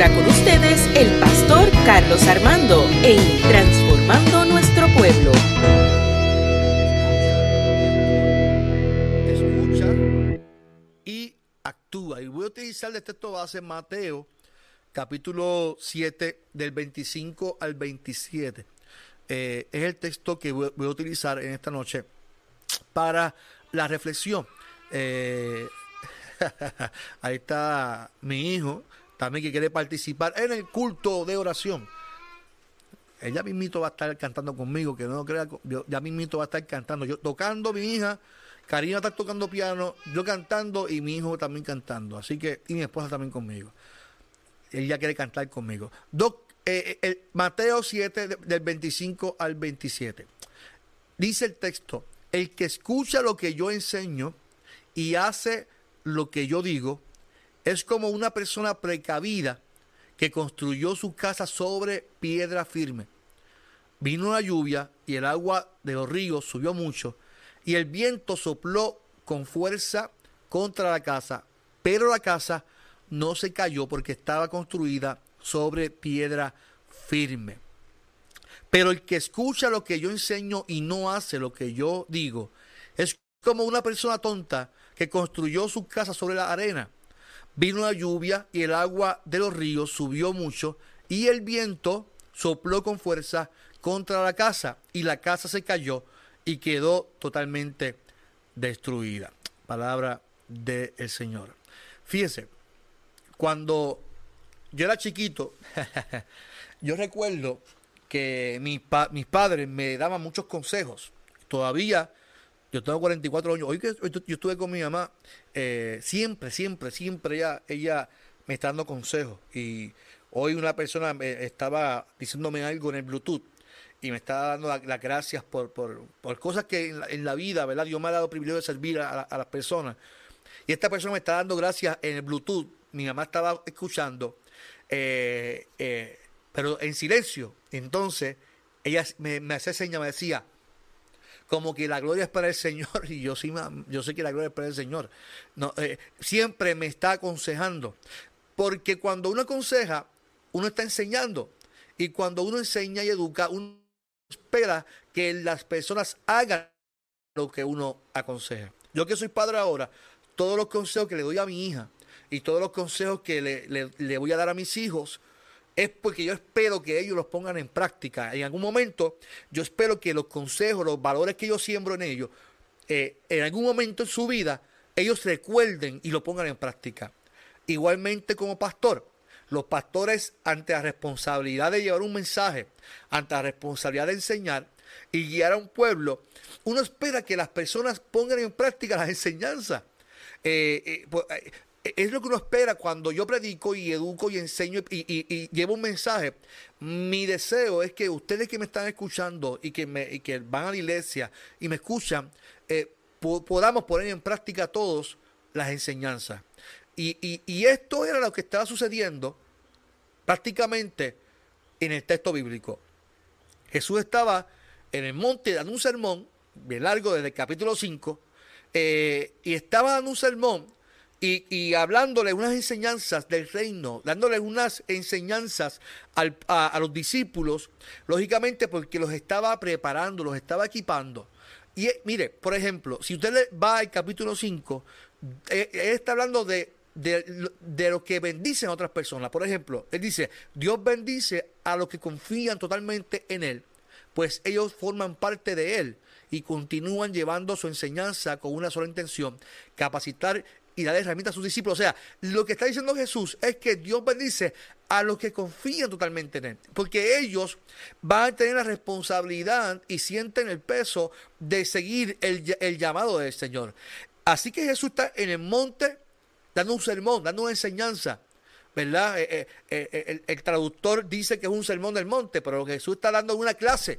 ahora con ustedes el pastor Carlos Armando en Transformando Nuestro Pueblo. Escucha y actúa. Y voy a utilizar de texto base Mateo capítulo 7 del 25 al 27. Eh, es el texto que voy, a utilizar en esta noche para la reflexión. Eh, ahí está mi hijo, también que quiere participar en el culto de oración. Ella mismito va a estar cantando conmigo, que no crea, ya mismito va a estar cantando. Yo tocando, mi hija, Karina está tocando piano, yo cantando y mi hijo también cantando. Así que, y mi esposa también conmigo. Ella quiere cantar conmigo. Eh, eh, Mateo 7, del 25 al 27. Dice el texto, el que escucha lo que yo enseño y hace lo que yo digo, es como una persona precavida que construyó su casa sobre piedra firme. Vino la lluvia y el agua de los ríos subió mucho y el viento sopló con fuerza contra la casa, pero la casa no se cayó porque estaba construida sobre piedra firme. Pero el que escucha lo que yo enseño y no hace lo que yo digo, es como una persona tonta que construyó su casa sobre la arena. Vino la lluvia y el agua de los ríos subió mucho y el viento sopló con fuerza contra la casa y la casa se cayó y quedó totalmente destruida. Palabra del Señor. Fíjese, cuando yo era chiquito, yo recuerdo que mis, mis padres me daban muchos consejos. Todavía, yo tengo 44 años, hoy que yo estuve con mi mamá, eh, siempre, siempre, siempre ella, ella me está dando consejos. Y hoy una persona me estaba diciéndome algo en el Bluetooth y me está dando las gracias por, por, cosas que en la, vida, ¿verdad? Dios me ha dado privilegio de servir a, las personas. Y esta persona me está dando gracias en el Bluetooth mi mamá estaba escuchando, eh, eh, pero en silencio. Entonces, ella me, me hacía señas, me decía, como que la gloria es para el Señor, y yo sí, yo sé que la gloria es para el Señor. Eh, siempre me está aconsejando, porque cuando uno aconseja, uno está enseñando, y cuando uno enseña y educa, uno espera que las personas hagan lo que uno aconseja. Yo que soy padre ahora, todos los consejos que le doy a mi hija, y todos los consejos que le, voy a dar a mis hijos es porque yo espero que ellos los pongan en práctica. En algún momento yo espero que los consejos, los valores que yo siembro en ellos, eh, en algún momento en su vida, ellos recuerden y lo pongan en práctica. Igualmente como pastor, los pastores ante la responsabilidad de llevar un mensaje, ante la responsabilidad de enseñar y guiar a un pueblo, uno espera que las personas pongan en práctica las enseñanzas. Eh, eh, pues, es lo que uno espera cuando yo predico y educo y enseño y, llevo un mensaje. Mi deseo es que ustedes que me están escuchando y que, me, que van a la iglesia y me escuchan, eh, podamos poner en práctica todos las enseñanzas. Y, esto era lo que estaba sucediendo prácticamente en el texto bíblico. Jesús estaba en el monte dando un sermón, bien largo desde el capítulo 5, eh, y estaba dando un sermón y, y, hablándole unas enseñanzas del reino, dándole unas enseñanzas a, los discípulos, lógicamente porque los estaba preparando, los estaba equipando. Y eh, mire, por ejemplo, si usted va al capítulo 5, eh, él está hablando de, de, de, lo que bendicen a otras personas. Por ejemplo, él dice, Dios bendice a los que confían totalmente en Él, pues ellos forman parte de Él y continúan llevando su enseñanza con una sola intención, capacitar y darle herramientas a sus discípulos. O sea, lo que está diciendo Jesús es que Dios bendice a los que confían totalmente en Él, porque ellos van a tener la responsabilidad y sienten el peso de seguir el, llamado del Señor. Así que Jesús está en el monte dando un sermón, dando una enseñanza. ¿Verdad? Eh, eh, eh, el, el, traductor dice que es un sermón del monte, pero Jesús está dando una clase.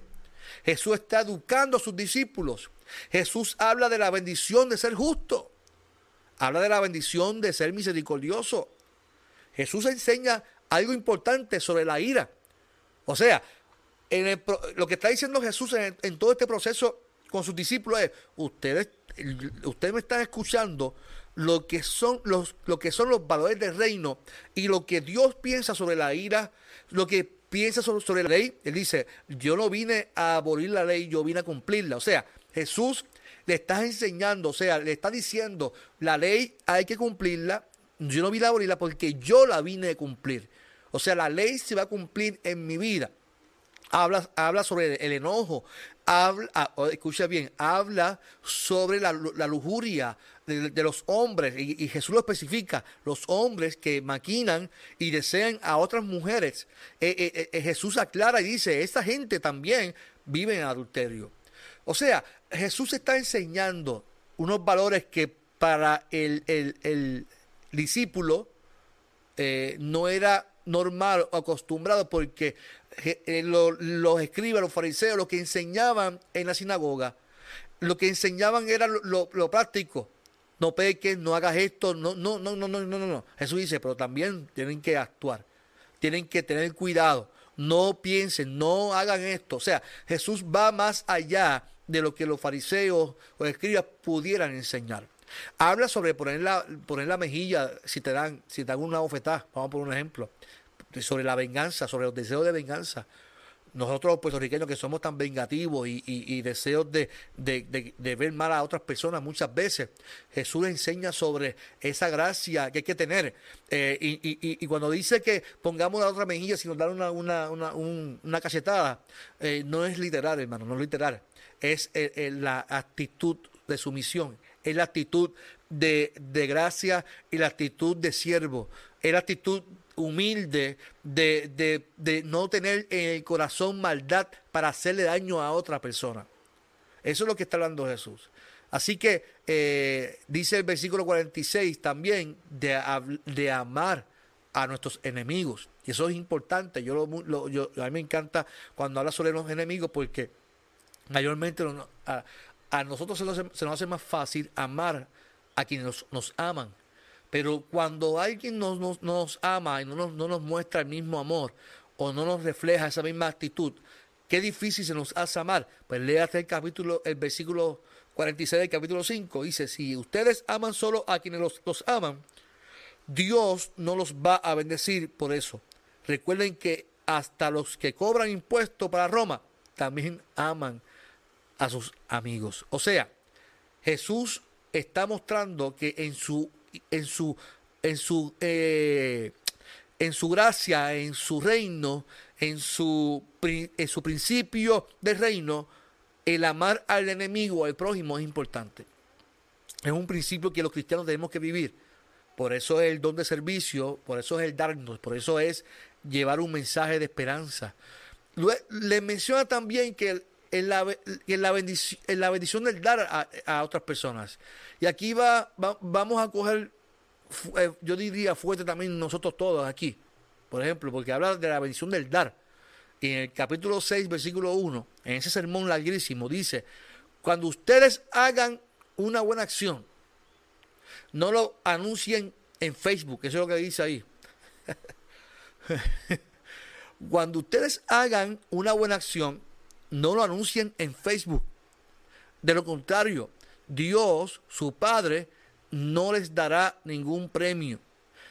Jesús está educando a sus discípulos. Jesús habla de la bendición de ser justo. Habla de la bendición de ser misericordioso. Jesús enseña algo importante sobre la ira. O sea, en lo que está diciendo Jesús en, todo este proceso con sus discípulos es, ustedes, ustedes me están escuchando lo que son los, lo que son los valores del reino y lo que Dios piensa sobre la ira, lo que piensa sobre, sobre la ley. Él dice, yo no vine a abolir la ley, yo vine a cumplirla. O sea, Jesús le está enseñando, o sea, le está diciendo, la ley hay que cumplirla. Yo no vine a abolirla porque yo la vine a cumplir. O sea, la ley se va a cumplir en mi vida. Habla, habla sobre el enojo, habla, ah, escucha bien, habla sobre la, lujuria de, los hombres, y, Jesús lo especifica, los hombres que maquinan y desean a otras mujeres. Eh, eh, eh, Jesús aclara y dice, esta gente también vive en adulterio. O sea, Jesús está enseñando unos valores que para el, discípulo no era normal o acostumbrado porque eh, los escribas, los fariseos, lo que enseñaban en la sinagoga, lo que enseñaban era lo, práctico. No peques, no hagas esto, no, no, no, no, no, no, no. Jesús dice, pero también tienen que actuar, tienen que tener cuidado, no piensen, no hagan esto. O sea, Jesús va más allá de lo que los fariseos o escribas pudieran enseñar. Habla sobre poner la, poner la mejilla si te dan, si te dan una bofetada, vamos por un ejemplo sobre la venganza, sobre los deseos de venganza. Nosotros los puertorriqueños que somos tan vengativos y, deseos de, ver mal a otras personas muchas veces, Jesús enseña sobre esa gracia que hay que tener. Eh, y, cuando dice que pongamos la otra mejilla sin dar una, una, una, una cachetada, eh, no es literal, hermano, no es literal. Es eh, la actitud de sumisión, es la actitud de, de gracia y la actitud de siervo, es la actitud humilde, de, no tener en el corazón maldad para hacerle daño a otra persona. Eso es lo que está hablando Jesús. Así que eh, dice el versículo 46 también de, de, amar a nuestros enemigos. Y eso es importante. Yo, lo, a mí me encanta cuando habla sobre los enemigos porque mayormente a, nosotros se nos, se nos, hace más fácil amar a quienes nos, nos aman. Pero cuando alguien nos, nos, ama y no nos, no nos muestra el mismo amor o no nos refleja esa misma actitud, qué difícil se nos hace amar. Pues léate el capítulo, el versículo 46 del capítulo 5. Dice, si ustedes aman solo a quienes los, los aman, Dios no los va a bendecir por eso. Recuerden que hasta los que cobran impuestos para Roma también aman a sus amigos. O sea, Jesús está mostrando que en su en su, en su, eh, en su gracia, en su reino, en su, en su principio de reino, el amar al enemigo, al prójimo, es importante. Es un principio que los cristianos tenemos que vivir. Por eso es el don de servicio, por eso es el darnos, por eso es llevar un mensaje de esperanza. Le menciona también que en la, en la, bendición, en la bendición del dar a, otras personas. Y aquí va, vamos a coger, eh, yo diría fuerte también nosotros todos aquí, por ejemplo, porque habla de la bendición del dar. Y en el capítulo 6, versículo 1, en ese sermón larguísimo, dice, cuando ustedes hagan una buena acción, no lo anuncien en Facebook, eso es lo que dice ahí. cuando ustedes hagan una buena acción, no lo anuncien en Facebook. De lo contrario, Dios, su Padre, no les dará ningún premio.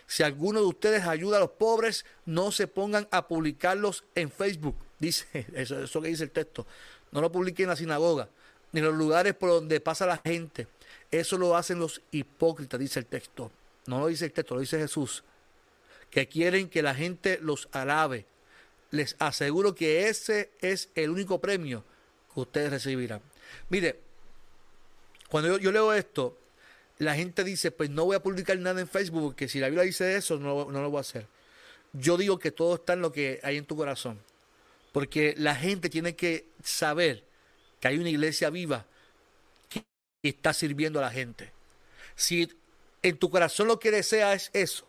Si alguno de ustedes ayuda a los pobres, no se pongan a publicarlos en Facebook. Dice, eso, que dice el texto. No lo publiquen en la sinagoga, ni en los lugares por donde pasa la gente. Eso lo hacen los hipócritas, dice el texto. No lo dice el texto, lo dice Jesús. Que quieren que la gente los alabe les aseguro que ese es el único premio que ustedes recibirán. Mire, cuando yo, leo esto, la gente dice, pues no voy a publicar nada en Facebook, porque si la Biblia dice eso, no, no lo voy a hacer. Yo digo que todo está en lo que hay en tu corazón. Porque la gente tiene que saber que hay una iglesia viva que está sirviendo a la gente. Si en tu corazón lo que desea es eso,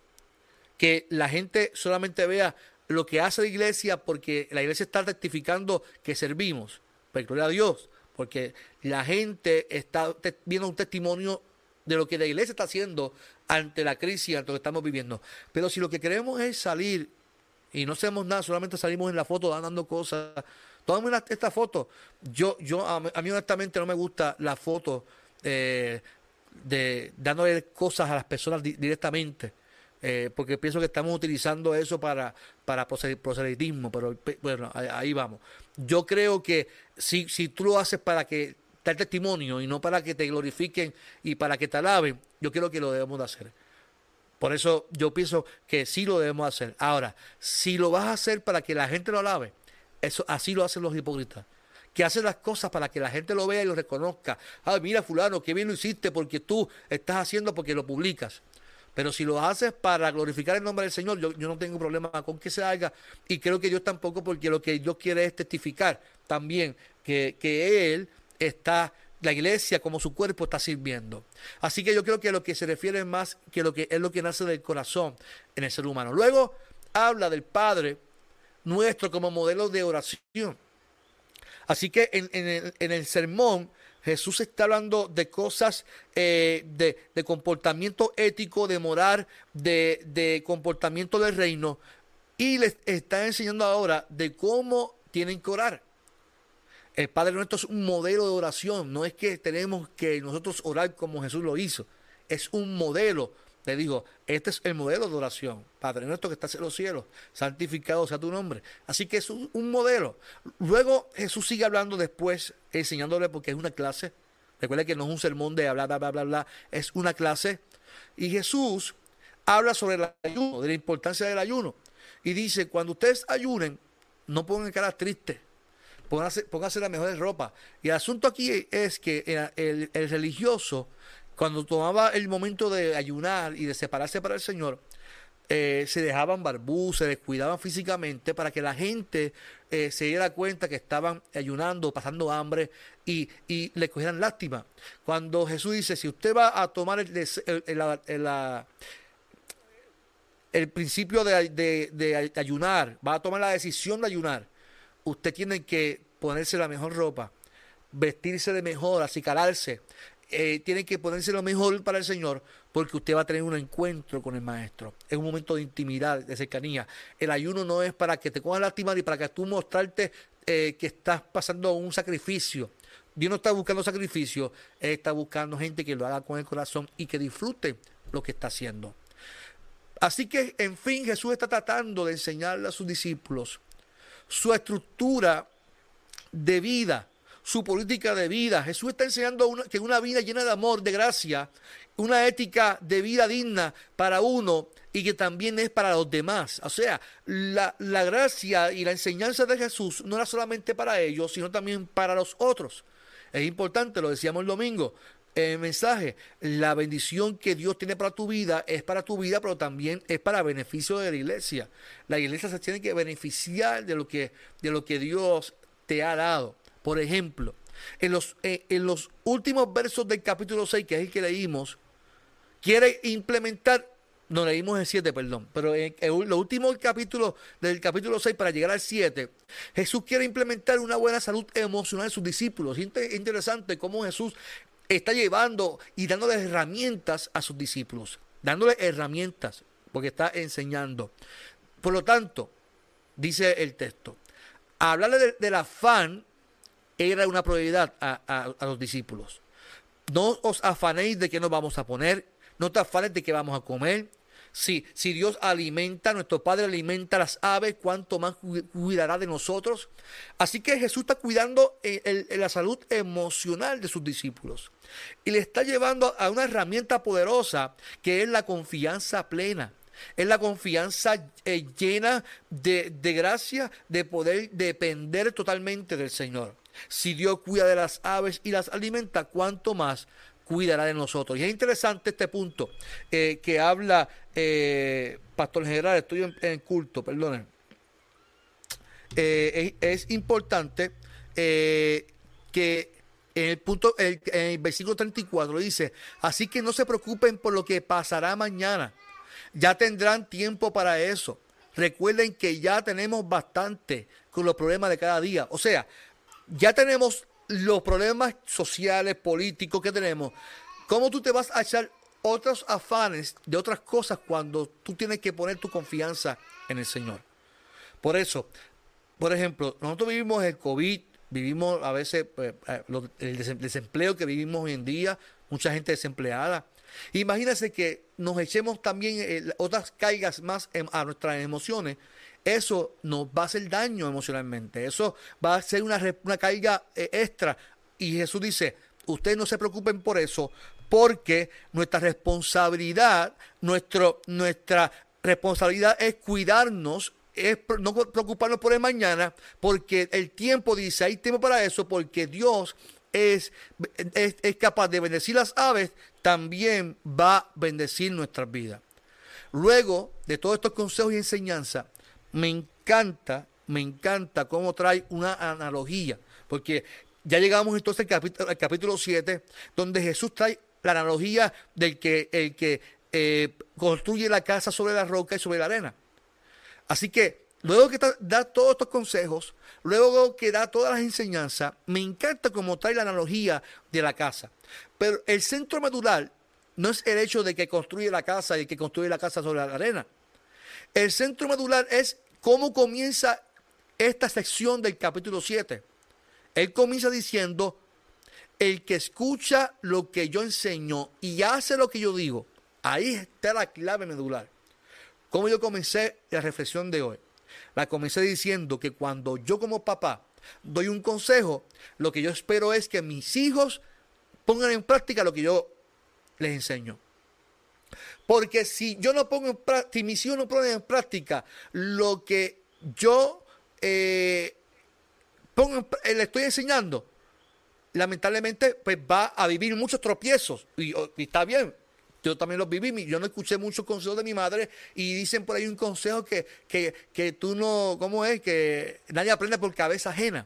que la gente solamente vea lo que hace la iglesia porque la iglesia está rectificando que servimos. Pues gloria a Dios, porque la gente está viendo un testimonio de lo que la iglesia está haciendo ante la crisis, ante lo que estamos viviendo. Pero si lo que queremos es salir y no hacemos nada, solamente salimos en la foto dando cosas. Tómame esta foto. Yo, yo a, mí honestamente no me gusta la foto eh, de dándole cosas a las personas directamente. Eh, porque pienso que estamos utilizando eso para, para proselitismo, pero bueno, ahí, vamos. Yo creo que si, si tú lo haces para que dar testimonio y no para que te glorifiquen y para que te alaben, yo creo que lo debemos de hacer. Por eso yo pienso que sí lo debemos hacer. Ahora, si lo vas a hacer para que la gente lo alabe, eso así lo hacen los hipócritas que hacen las cosas para que la gente lo vea y lo reconozca. Ah, mira fulano, qué bien lo hiciste porque tú estás haciendo porque lo publicas. Pero si lo haces para glorificar el nombre del Señor, yo, no tengo problema con que se haga. Y creo que Dios tampoco, porque lo que Dios quiere es testificar también que, que Él está, la iglesia como su cuerpo está sirviendo. Así que yo creo que lo que se refiere más que lo que es lo que nace del corazón en el ser humano. Luego habla del Padre nuestro como modelo de oración. Así que en, el, sermón Jesús está hablando de cosas eh, de, comportamiento ético, de moral, de, de comportamiento del reino. Y les está enseñando ahora de cómo tienen que orar. El Padre nuestro es un modelo de oración. No es que tenemos que nosotros orar como Jesús lo hizo. Es un modelo le digo, este es el modelo de oración. Padre nuestro que estás en los cielos, santificado sea tu nombre. Así que es un, modelo. Luego Jesús sigue hablando después, enseñándole porque es una clase. Recuerda que no es un sermón de hablar, bla, bla, bla, bla. Es una clase. Y Jesús habla sobre el ayuno, de la importancia del ayuno. Y dice, cuando ustedes ayunen, no pongan cara triste. Pónganse, pónganse la mejor ropa. Y el asunto aquí es que el religioso cuando tomaba el momento de ayunar y de separarse para el Señor, eh, se dejaban barbú, se descuidaban físicamente para que la gente eh, se diera cuenta que estaban ayunando, pasando hambre y, le cogieran lástima. Cuando Jesús dice, si usted va a tomar el, el, principio de, ayunar, va a tomar la decisión de ayunar, usted tiene que ponerse la mejor ropa, vestirse de mejor, acicalarse, eh, tiene que ponerse lo mejor para el Señor porque usted va a tener un encuentro con el Maestro. Es un momento de intimidad, de cercanía. El ayuno no es para que te cojas lástima ni para que tú mostrarte eh, que estás pasando un sacrificio. Dios no está buscando sacrificio, Él está buscando gente que lo haga con el corazón y que disfrute lo que está haciendo. Así que, en fin, Jesús está tratando de enseñarle a sus discípulos su estructura de vida su política de vida. Jesús está enseñando que una vida llena de amor, de gracia, una ética de vida digna para uno y que también es para los demás. O sea, la, la gracia y la enseñanza de Jesús no era solamente para ellos, sino también para los otros. Es importante, lo decíamos el domingo, el mensaje, la bendición que Dios tiene para tu vida es para tu vida, pero también es para beneficio de la iglesia. La iglesia se tiene que beneficiar de lo que, de lo que Dios te ha dado. Por ejemplo, en los, eh, en los últimos versos del capítulo 6, que es el que leímos, quiere implementar, no leímos el 7, perdón, pero en, los últimos capítulos del capítulo 6 para llegar al 7, Jesús quiere implementar una buena salud emocional en sus discípulos. Es interesante cómo Jesús está llevando y dándole herramientas a sus discípulos, dándole herramientas, porque está enseñando. Por lo tanto, dice el texto, hablarle del afán era una prioridad a, los discípulos. No os afanéis de qué nos vamos a poner, no te afanes de qué vamos a comer. Si, si Dios alimenta, nuestro Padre alimenta las aves, ¿cuánto más cuidará de nosotros? Así que Jesús está cuidando eh, la salud emocional de sus discípulos y le está llevando a una herramienta poderosa que es la confianza plena. Es la confianza eh, llena de, de gracia de poder depender totalmente del Señor. Si Dios cuida de las aves y las alimenta, ¿cuánto más cuidará de nosotros? Y es interesante este punto eh, que habla eh, Pastor General, estoy en, culto, perdonen. Eh, es, importante que en el punto, en el versículo 34 dice, así que no se preocupen por lo que pasará mañana, ya tendrán tiempo para eso. Recuerden que ya tenemos bastante con los problemas de cada día. O sea, ya tenemos los problemas sociales, políticos que tenemos. ¿Cómo tú te vas a echar otros afanes de otras cosas cuando tú tienes que poner tu confianza en el Señor? Por eso, por ejemplo, nosotros vivimos el COVID, vivimos a veces pues, eh, el desempleo que vivimos hoy en día, mucha gente desempleada. Imagínense que nos echemos también eh, otras cargas más a nuestras emociones. Eso nos va a hacer daño emocionalmente. Eso va a ser una, una eh, extra. Y Jesús dice, ustedes no se preocupen por eso, porque nuestra responsabilidad, nuestro, nuestra responsabilidad es cuidarnos es no preocuparnos por el mañana, porque el tiempo dice, hay tiempo para eso, porque Dios es, es, capaz de bendecir las aves, también va a bendecir nuestras vidas. Luego de todos estos consejos y enseñanzas, me encanta, me encanta cómo trae una analogía, porque ya llegamos entonces al capítulo, al capítulo 7, donde Jesús trae la analogía del que, el que eh, construye la casa sobre la roca y sobre la arena. Así que luego que da todos estos consejos, luego que da todas las enseñanzas, me encanta cómo trae la analogía de la casa. Pero el centro medular no es el hecho de que construye la casa y que construye la casa sobre la arena. El centro medular es cómo comienza esta sección del capítulo 7. Él comienza diciendo, el que escucha lo que yo enseño y hace lo que yo digo, ahí está la clave medular. ¿Cómo yo comencé la reflexión de hoy? La comencé diciendo que cuando yo como papá doy un consejo, lo que yo espero es que mis hijos pongan en práctica lo que yo les enseño. Porque si yo no pongo en práctica, si mis hijos no ponen en práctica lo que yo eh, eh, le estoy enseñando, lamentablemente pues va a vivir muchos tropiezos. y está bien, yo también lo viví, yo no escuché muchos consejos de mi madre y dicen por ahí un consejo que, que, tú no, ¿cómo es? Que nadie aprende por cabeza ajena,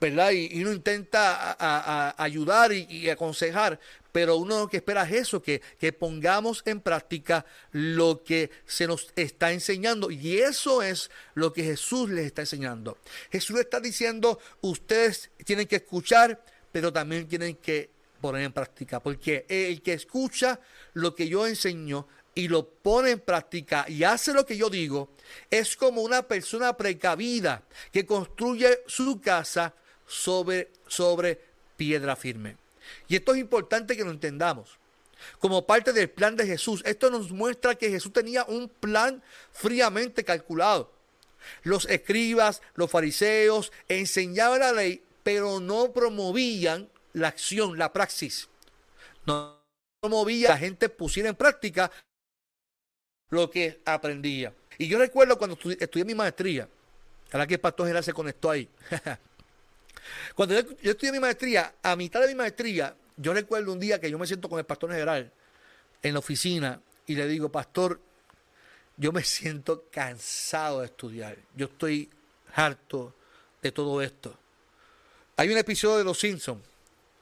¿verdad? Y, uno intenta ayudar y, aconsejar, pero uno lo que espera es eso, que, que pongamos en práctica lo que se nos está enseñando y eso es lo que Jesús les está enseñando. Jesús está diciendo, ustedes tienen que escuchar, pero también tienen que poner en práctica, porque el que escucha lo que yo enseño y lo pone en práctica y hace lo que yo digo, es como una persona precavida que construye su casa sobre, sobre piedra firme. Y esto es importante que lo entendamos. Como parte del plan de Jesús, esto nos muestra que Jesús tenía un plan fríamente calculado. Los escribas, los fariseos enseñaban la ley, pero no promovían la acción, la praxis. No promovía la gente pusiera en práctica lo que aprendía. Y yo recuerdo cuando estudié, mi maestría, ahora que el pastor general se conectó ahí. cuando yo, yo, estudié mi maestría, a mitad de mi maestría, yo recuerdo un día que yo me siento con el pastor general en la oficina y le digo, pastor, yo me siento cansado de estudiar. Yo estoy harto de todo esto. Hay un episodio de Los Simpsons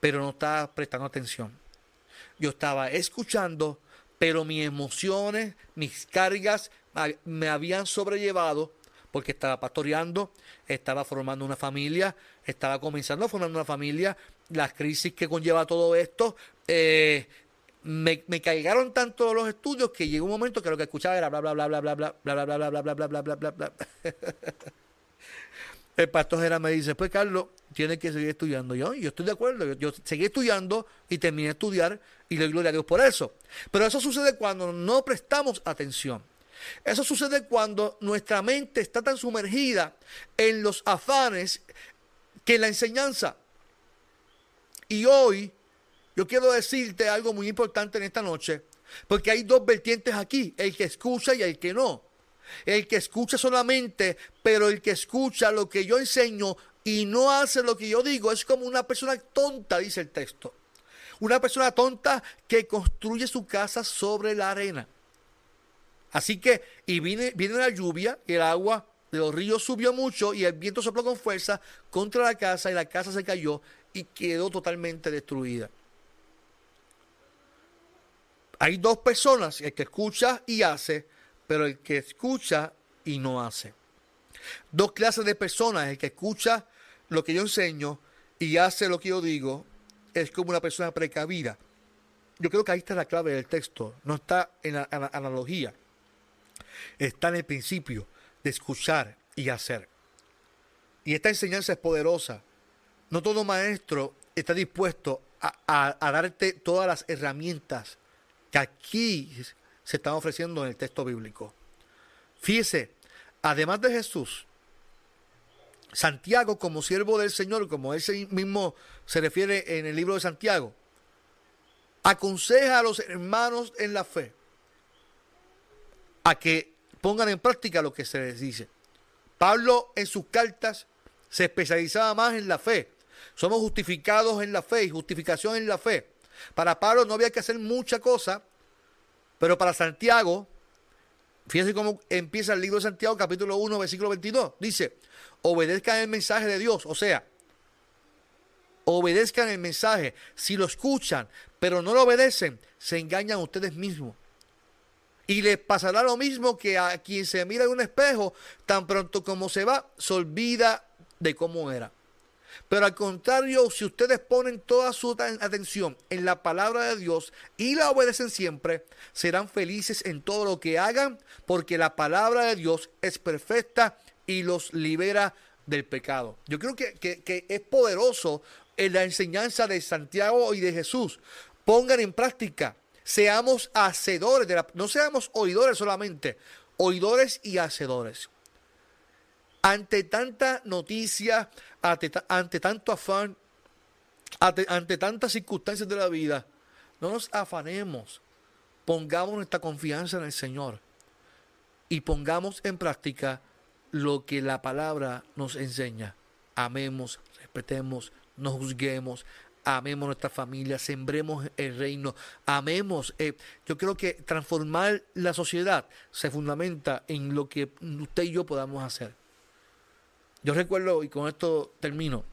pero no estaba prestando atención. Yo estaba escuchando, pero mis emociones, mis cargas me habían sobrellevado porque estaba pastoreando, estaba formando una familia, estaba comenzando a formar una familia, las crisis que conlleva todo esto, eh, me, me caigaron tanto los estudios que llegó un momento que lo que escuchaba era bla bla bla bla bla bla bla bla bla bla bla bla bla bla bla bla el pastor me dice, pues Carlos, tienes que seguir estudiando. Yo, yo estoy de acuerdo, yo, seguí estudiando y terminé de estudiar y le doy gloria a Dios por eso. Pero eso sucede cuando no prestamos atención. Eso sucede cuando nuestra mente está tan sumergida en los afanes que en la enseñanza. Y hoy yo quiero decirte algo muy importante en esta noche, porque hay dos vertientes aquí, el que escucha y el que no. El que escucha solamente, pero el que escucha lo que yo enseño y no hace lo que yo digo es como una persona tonta, dice el texto. Una persona tonta que construye su casa sobre la arena. Así que, y viene, viene la lluvia, el agua de los ríos subió mucho y el viento sopló con fuerza contra la casa y la casa se cayó y quedó totalmente destruida. Hay dos personas, el que escucha y hace, pero el que escucha y no hace. Dos clases de personas, el que escucha lo que yo enseño y hace lo que yo digo, es como una persona precavida. Yo creo que ahí está la clave del texto, no está en la, analogía, está en el principio de escuchar y hacer. Y esta enseñanza es poderosa. No todo maestro está dispuesto a, a darte todas las herramientas que aquí se están ofreciendo en el texto bíblico. Fíjese, además de Jesús, Santiago como siervo del Señor, como ese mismo se refiere en el libro de Santiago, aconseja a los hermanos en la fe a que pongan en práctica lo que se les dice. Pablo en sus cartas se especializaba más en la fe. Somos justificados en la fe y justificación en la fe. Para Pablo no había que hacer mucha cosa, pero para Santiago, fíjense cómo empieza el libro de Santiago, capítulo 1, versículo 22. Dice, obedezcan el mensaje de Dios. O sea, obedezcan el mensaje. Si lo escuchan, pero no lo obedecen, se engañan ustedes mismos. Y les pasará lo mismo que a quien se mira en un espejo, tan pronto como se va, se olvida de cómo era. Pero al contrario, si ustedes ponen toda su atención en la palabra de Dios y la obedecen siempre, serán felices en todo lo que hagan, porque la palabra de Dios es perfecta y los libera del pecado. Yo creo que, es poderoso en la enseñanza de Santiago y de Jesús. Pongan en práctica, seamos hacedores, de la, no seamos oidores solamente, oidores y hacedores. Ante tanta noticia, ante, tanto afán, ante, tantas circunstancias de la vida, no nos afanemos, pongamos nuestra confianza en el Señor y pongamos en práctica lo que la palabra nos enseña. Amemos, respetemos, no juzguemos, amemos nuestra familia, sembremos el reino, amemos. Eh, yo creo que transformar la sociedad se fundamenta en lo que usted y yo podamos hacer. Yo recuerdo, y con esto termino,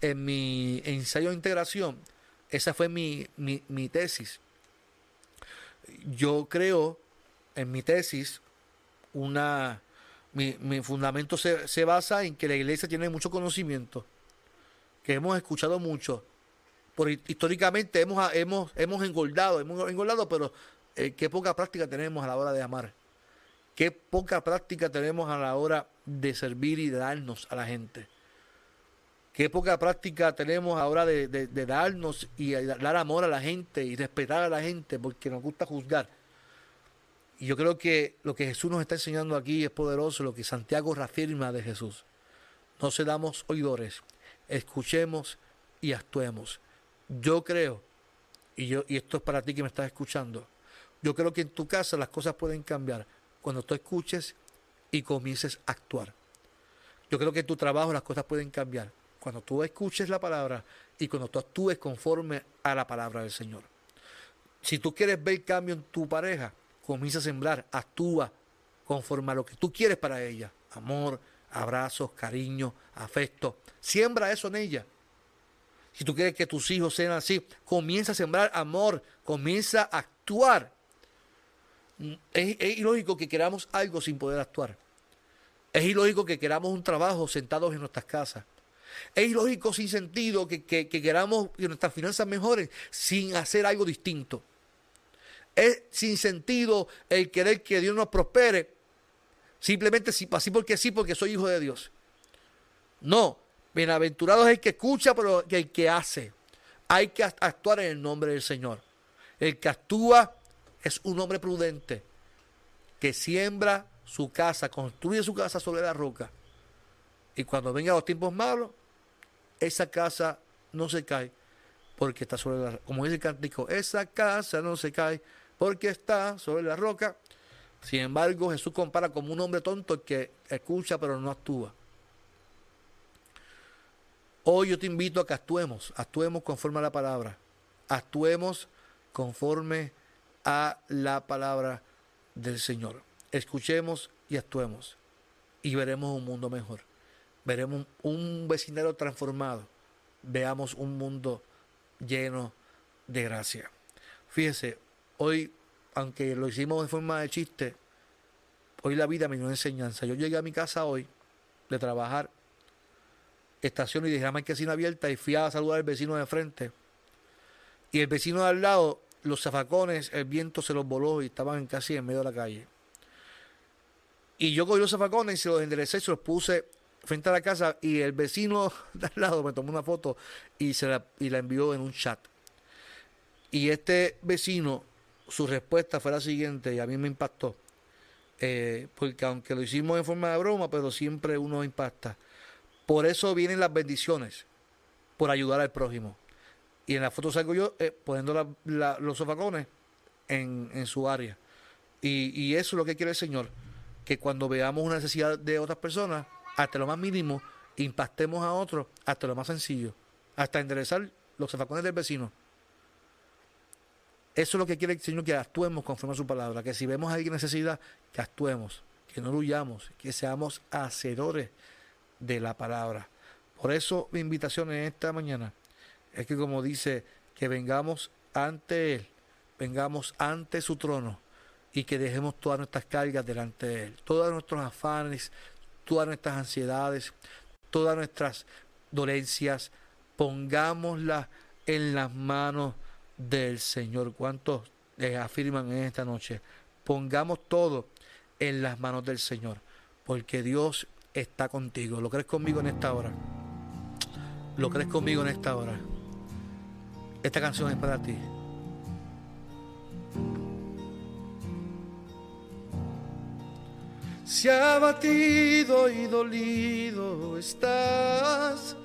en mi ensayo de integración, esa fue mi, mi, mi tesis. Yo creo en mi tesis una mi, fundamento se, basa en que la iglesia tiene mucho conocimiento, que hemos escuchado mucho. Por, históricamente hemos, hemos, hemos engordado, hemos engordado, pero eh, qué poca práctica tenemos a la hora de amar. Qué poca práctica tenemos a la hora de servir y de darnos a la gente. Qué poca práctica tenemos a la hora de, de darnos y dar amor a la gente y respetar a la gente porque nos gusta juzgar. Y yo creo que lo que Jesús nos está enseñando aquí es poderoso, lo que Santiago reafirma de Jesús. No damos oidores, escuchemos y actuemos. Yo creo, y, yo, y esto es para ti que me estás escuchando, yo creo que en tu casa las cosas pueden cambiar cuando tú escuches y comiences a actuar. Yo creo que en tu trabajo las cosas pueden cambiar cuando tú escuches la palabra y cuando tú actúes conforme a la palabra del Señor. Si tú quieres ver cambio en tu pareja, comienza a sembrar, actúa conforme a lo que tú quieres para ella. Amor, abrazos, cariño, afecto. Siembra eso en ella. Si tú quieres que tus hijos sean así, comienza a sembrar amor, comienza a actuar. Es, ilógico que queramos algo sin poder actuar. Es ilógico que queramos un trabajo sentados en nuestras casas. Es ilógico sin sentido que, que queramos que nuestras finanzas mejoren sin hacer algo distinto. Es sin sentido el querer que Dios nos prospere. Simplemente así porque sí, porque soy hijo de Dios. No, bienaventurado es el que escucha, pero el que hace. Hay que actuar en el nombre del Señor. El que actúa es un hombre prudente que siembra su casa, construye su casa sobre la roca. Y cuando vengan los tiempos malos, esa casa no se cae porque está sobre la roca. Como dice el cántico, esa casa no se cae porque está sobre la roca. Sin embargo, Jesús compara como un hombre tonto que escucha pero no actúa. Hoy yo te invito a que actuemos, actuemos conforme a la palabra, actuemos conforme a la palabra del Señor. Escuchemos y actuemos y veremos un mundo mejor. Veremos un vecindario transformado. Veamos un mundo lleno de gracia. Fíjese, Hoy aunque lo hicimos de forma de chiste, hoy la vida me dio una enseñanza. Yo llegué a mi casa hoy de trabajar, estación y dejé la marquesina abierta y fui a saludar al vecino de frente. Y el vecino de al lado, los zafacones, el viento se los voló y estaban casi en medio de la calle. Y yo cogí los zafacones y se los enderecé y se los puse frente a la casa y el vecino de al lado me tomó una foto y, se la, y la envió en un chat. Y este vecino, su respuesta fue la siguiente y a mí me impactó. Eh, porque aunque lo hicimos en forma de broma, pero siempre uno impacta. Por eso vienen las bendiciones, por ayudar al prójimo. Y en la foto salgo yo eh, poniendo los sofacones en, su área. Y, y, eso es lo que quiere el Señor, que cuando veamos una necesidad de otras personas, hasta lo más mínimo, impactemos a otros, hasta lo más sencillo, hasta enderezar los zafacones del vecino. Eso es lo que quiere el Señor, que actuemos conforme a su palabra, que si vemos a alguien necesidad, que actuemos, que no huyamos, que seamos hacedores de la palabra. Por eso mi invitación en esta mañana es que como dice, que vengamos ante Él, vengamos ante su trono y que dejemos todas nuestras cargas delante de Él, todos nuestros afanes, todas nuestras ansiedades, todas nuestras dolencias, pongámoslas en las manos del Señor. ¿Cuántos afirman en esta noche? Pongamos todo en las manos del Señor, porque Dios está contigo. ¿Lo crees conmigo en esta hora? ¿Lo crees conmigo en esta hora? Esta canción es para ti. Si abatido y dolido estás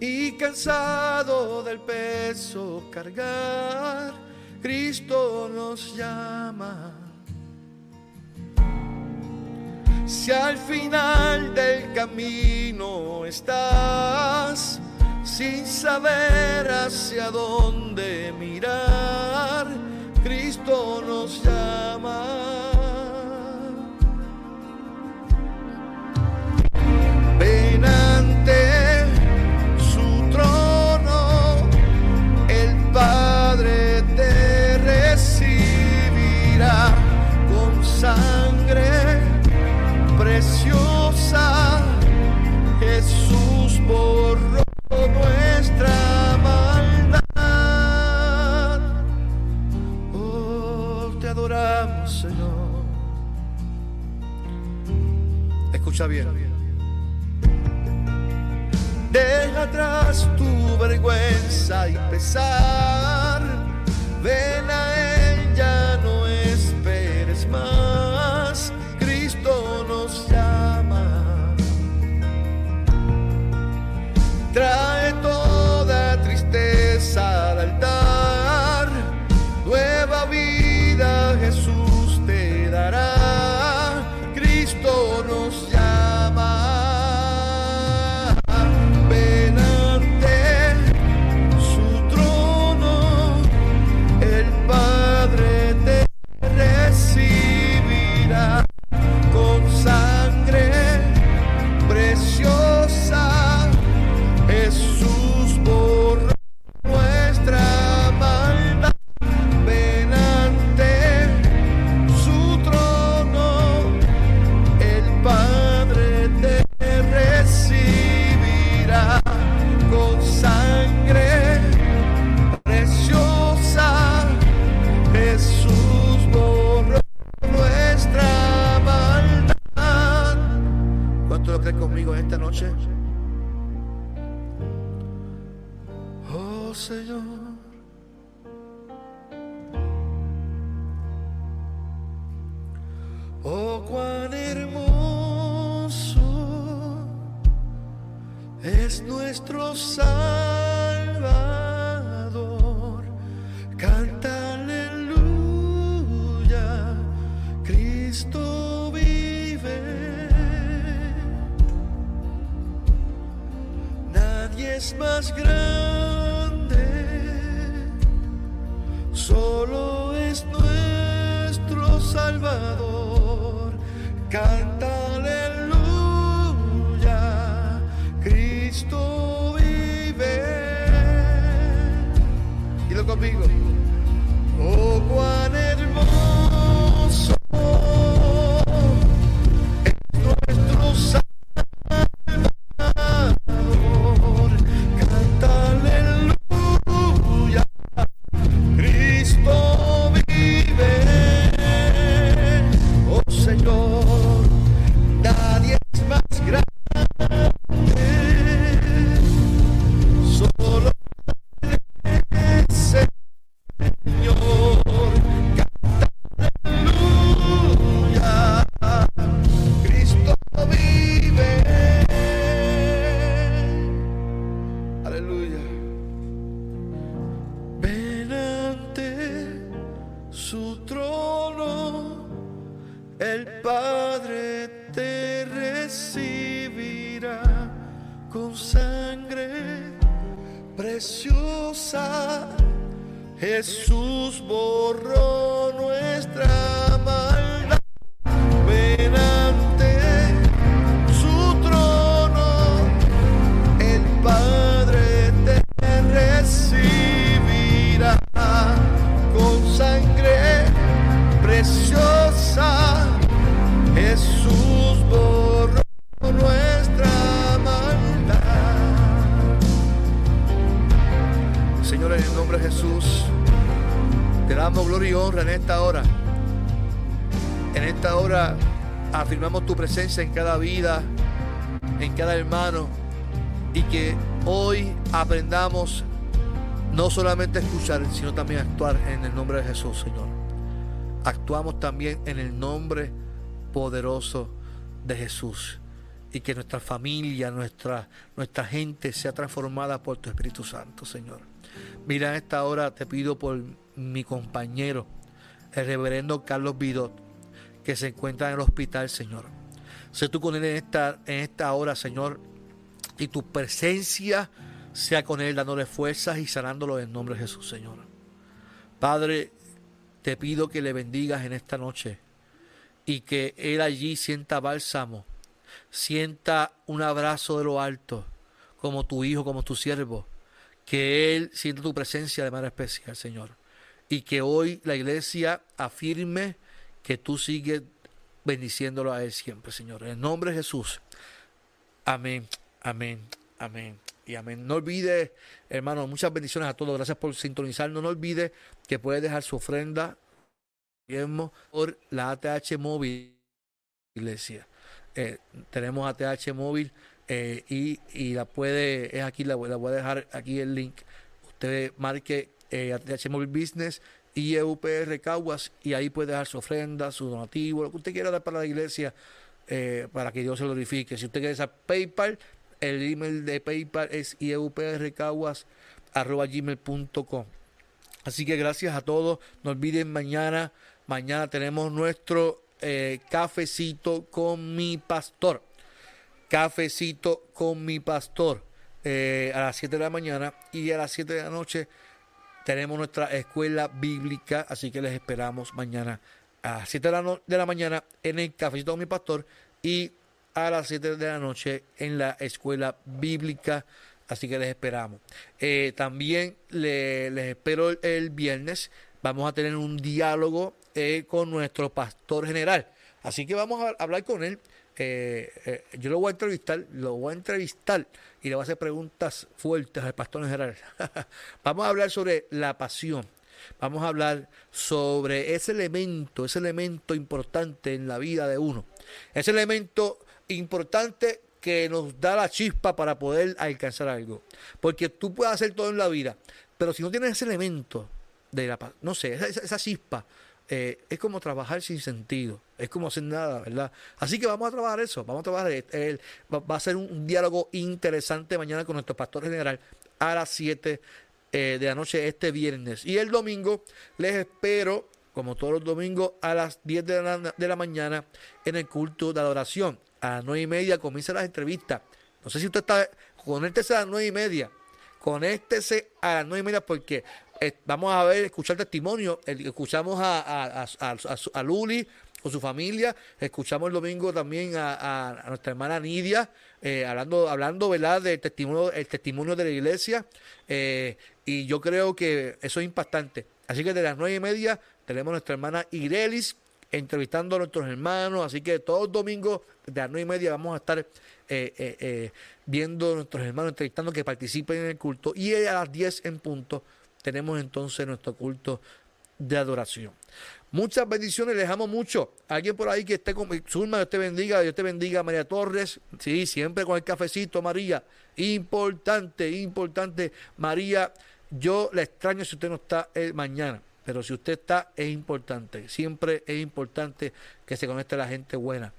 y cansado del peso cargar, Cristo nos llama. Si al final del camino estás sin saber hacia dónde mirar, Cristo nos llama. Bien. Deja atrás tu vergüenza y pesar. Ven a damos gloria y honra en esta hora. En esta hora afirmamos tu presencia en cada vida, en cada hermano, y que hoy aprendamos no solamente a escuchar, sino también a actuar en el nombre de Jesús, Señor. Actuamos también en el nombre poderoso de Jesús y que nuestra familia, nuestra, nuestra gente sea transformada por tu Espíritu Santo, Señor. Mira, en esta hora te pido por mi compañero, el reverendo Carlos Vidot, que se encuentra en el hospital, Señor. Sé tú con él en esta, en esta hora, Señor, y tu presencia sea con él, dándole fuerzas y sanándolo en nombre de Jesús, Señor. Padre, te pido que le bendigas en esta noche y que Él allí sienta bálsamo, sienta un abrazo de lo alto, como tu hijo, como tu siervo, que Él sienta tu presencia de manera especial, Señor, y que hoy la iglesia afirme que tú sigues bendiciéndolo a Él siempre, Señor. En el nombre de Jesús. Amén, amén, amén y amén. No olvide, hermano, muchas bendiciones a todos. Gracias por sintonizarnos. No olvide que puede dejar su ofrenda por la ATH móvil, iglesia. Eh, tenemos ATH móvil eh, y, la puede, es aquí, la, voy a dejar aquí el link. Usted marque eh, business y EUPR Caguas y ahí puede dejar su ofrenda, su donativo, lo que usted quiera dar para la iglesia para que Dios se glorifique. Si usted quiere usar PayPal, el email de PayPal es ieuprcaguas.gmail.com. Así que gracias a todos. No olviden mañana Mañana tenemos nuestro eh, cafecito con mi pastor. Cafecito con mi pastor. Eh, a las 7 de la mañana y a las 7 de la noche tenemos nuestra escuela bíblica. Así que les esperamos mañana a las 7 de la, de la mañana en el cafecito con mi pastor y a las 7 de la noche en la escuela bíblica. Así que les esperamos. Eh, también les espero el viernes. Vamos a tener un diálogo eh, con nuestro pastor general. Así que vamos a hablar con él. Eh, yo lo voy a entrevistar, lo voy a entrevistar y le voy a hacer preguntas fuertes al pastor general. vamos a hablar sobre la pasión. Vamos a hablar sobre ese elemento, ese elemento importante en la vida de uno. Ese elemento importante que nos da la chispa para poder alcanzar algo. Porque tú puedes hacer todo en la vida, pero si no tienes ese elemento de la no sé, esa chispa, eh, es como trabajar sin sentido, es como hacer nada, ¿verdad? Así que vamos a trabajar eso, vamos a trabajar, el, va, a ser un, diálogo interesante mañana con nuestro pastor general a las 7 eh, de la noche este viernes. Y el domingo les espero, como todos los domingos, a las 10 de la, de la mañana en el culto de adoración. A las 9 y media comienzan las entrevistas. No sé si usted está, conéctese a las 9 y media conéctese a las nueve y media porque eh, vamos a ver, escuchar testimonio. escuchamos a, a, Luli con su familia. Escuchamos el domingo también a, nuestra hermana Nidia, eh, hablando, hablando ¿verdad? del testimonio, el testimonio de la iglesia. Eh, y yo creo que eso es impactante. Así que de las nueve y media tenemos a nuestra hermana Irelis entrevistando a nuestros hermanos. Así que todos los domingos de las nueve y media vamos a estar viendo a nuestros hermanos, entrevistando que participen en el culto. Y a las diez en punto tenemos entonces nuestro culto de adoración. Muchas bendiciones, les amo mucho. Alguien por ahí que esté con Zulma, Dios te bendiga, Dios te bendiga, María Torres. Sí, siempre con el cafecito, María. Importante, importante. María, yo la extraño si usted no está el mañana. Pero si usted está, es importante. Siempre es importante que se conecte la gente buena.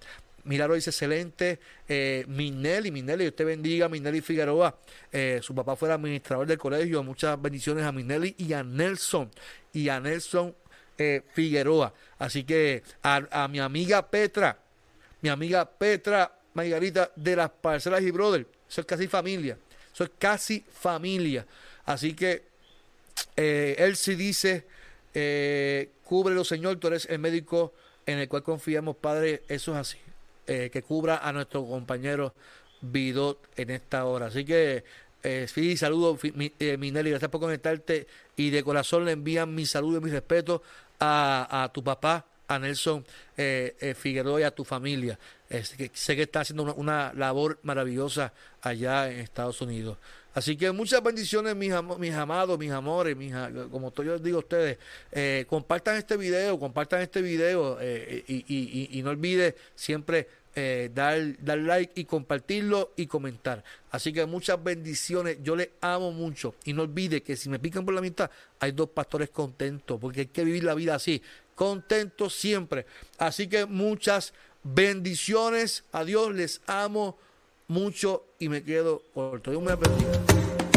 Milagro dice excelente. Eh, Minelli, Minelli, Dios te bendiga. Minelli Figueroa, eh, su papá fue el administrador del colegio. Muchas bendiciones a Minelli y a Nelson. Y a Nelson eh, Figueroa. Así que a, mi amiga Petra, mi amiga Petra Margarita de las Parcelas y Brother, eso es casi familia. Eso es casi familia. Así que eh, él sí dice, eh, cúbrelo Señor, tú eres el médico en el cual confiamos, Padre, eso es así. Eh, que cubra a nuestro compañero Vidot en esta hora. Así que eh, sí, saludo, eh, Minelli, gracias por conectarte y de corazón le envían mi saludo y mi respeto a, tu papá, a Nelson eh, Figueroa y a tu familia. que sé que está haciendo una, labor maravillosa allá en Estados Unidos. Así que muchas bendiciones, mis, mis amados, mis amores, mis, como yo les digo a ustedes, compartan este video, compartan este video y, y, no olvide siempre eh, dar, dar like y compartirlo y comentar. Así que muchas bendiciones. Yo les amo mucho. Y no olvide que si me pican por la mitad, hay dos pastores contentos, porque hay que vivir la vida así, contentos siempre. Así que muchas bendiciones. Adiós, les amo mucho y me quedo corto. Dios me bendiga.